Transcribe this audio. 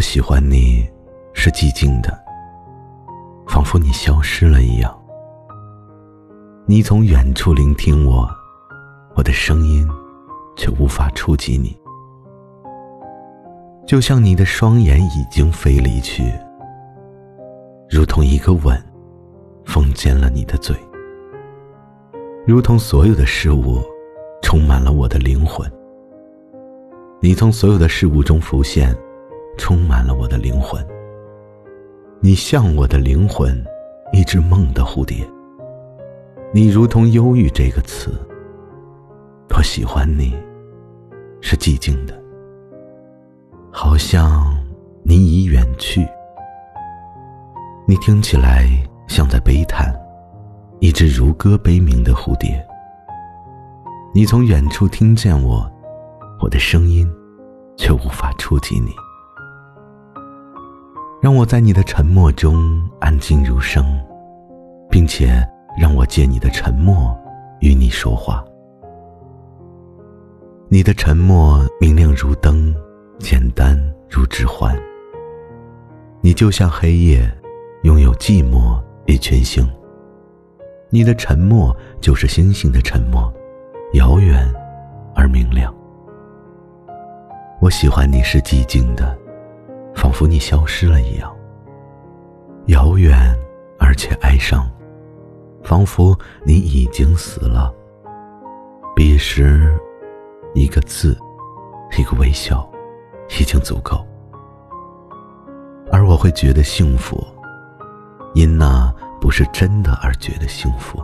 我喜欢你，是寂静的，仿佛你消失了一样。你从远处聆听我，我的声音却无法触及你，就像你的双眼已经飞离去，如同一个吻，封缄了你的嘴，如同所有的事物充满了我的灵魂。你从所有的事物中浮现。充满了我的灵魂。你像我的灵魂，一只梦的蝴蝶。你如同忧郁这个词。我喜欢你，是寂静的，好像你已远去。你听起来像在悲叹，一只如歌悲鸣的蝴蝶。你从远处听见我，我的声音，却无法触及你。让我在你的沉默中安静如生，并且让我借你的沉默与你说话。你的沉默明亮如灯，简单如指环。你就像黑夜，拥有寂寞与群星。你的沉默就是星星的沉默，遥远而明亮。我喜欢你是寂静的。仿佛你消失了一样，遥远而且哀伤，仿佛你已经死了。彼时，一个字，一个微笑，已经足够。而我会觉得幸福，因那不是真的而觉得幸福。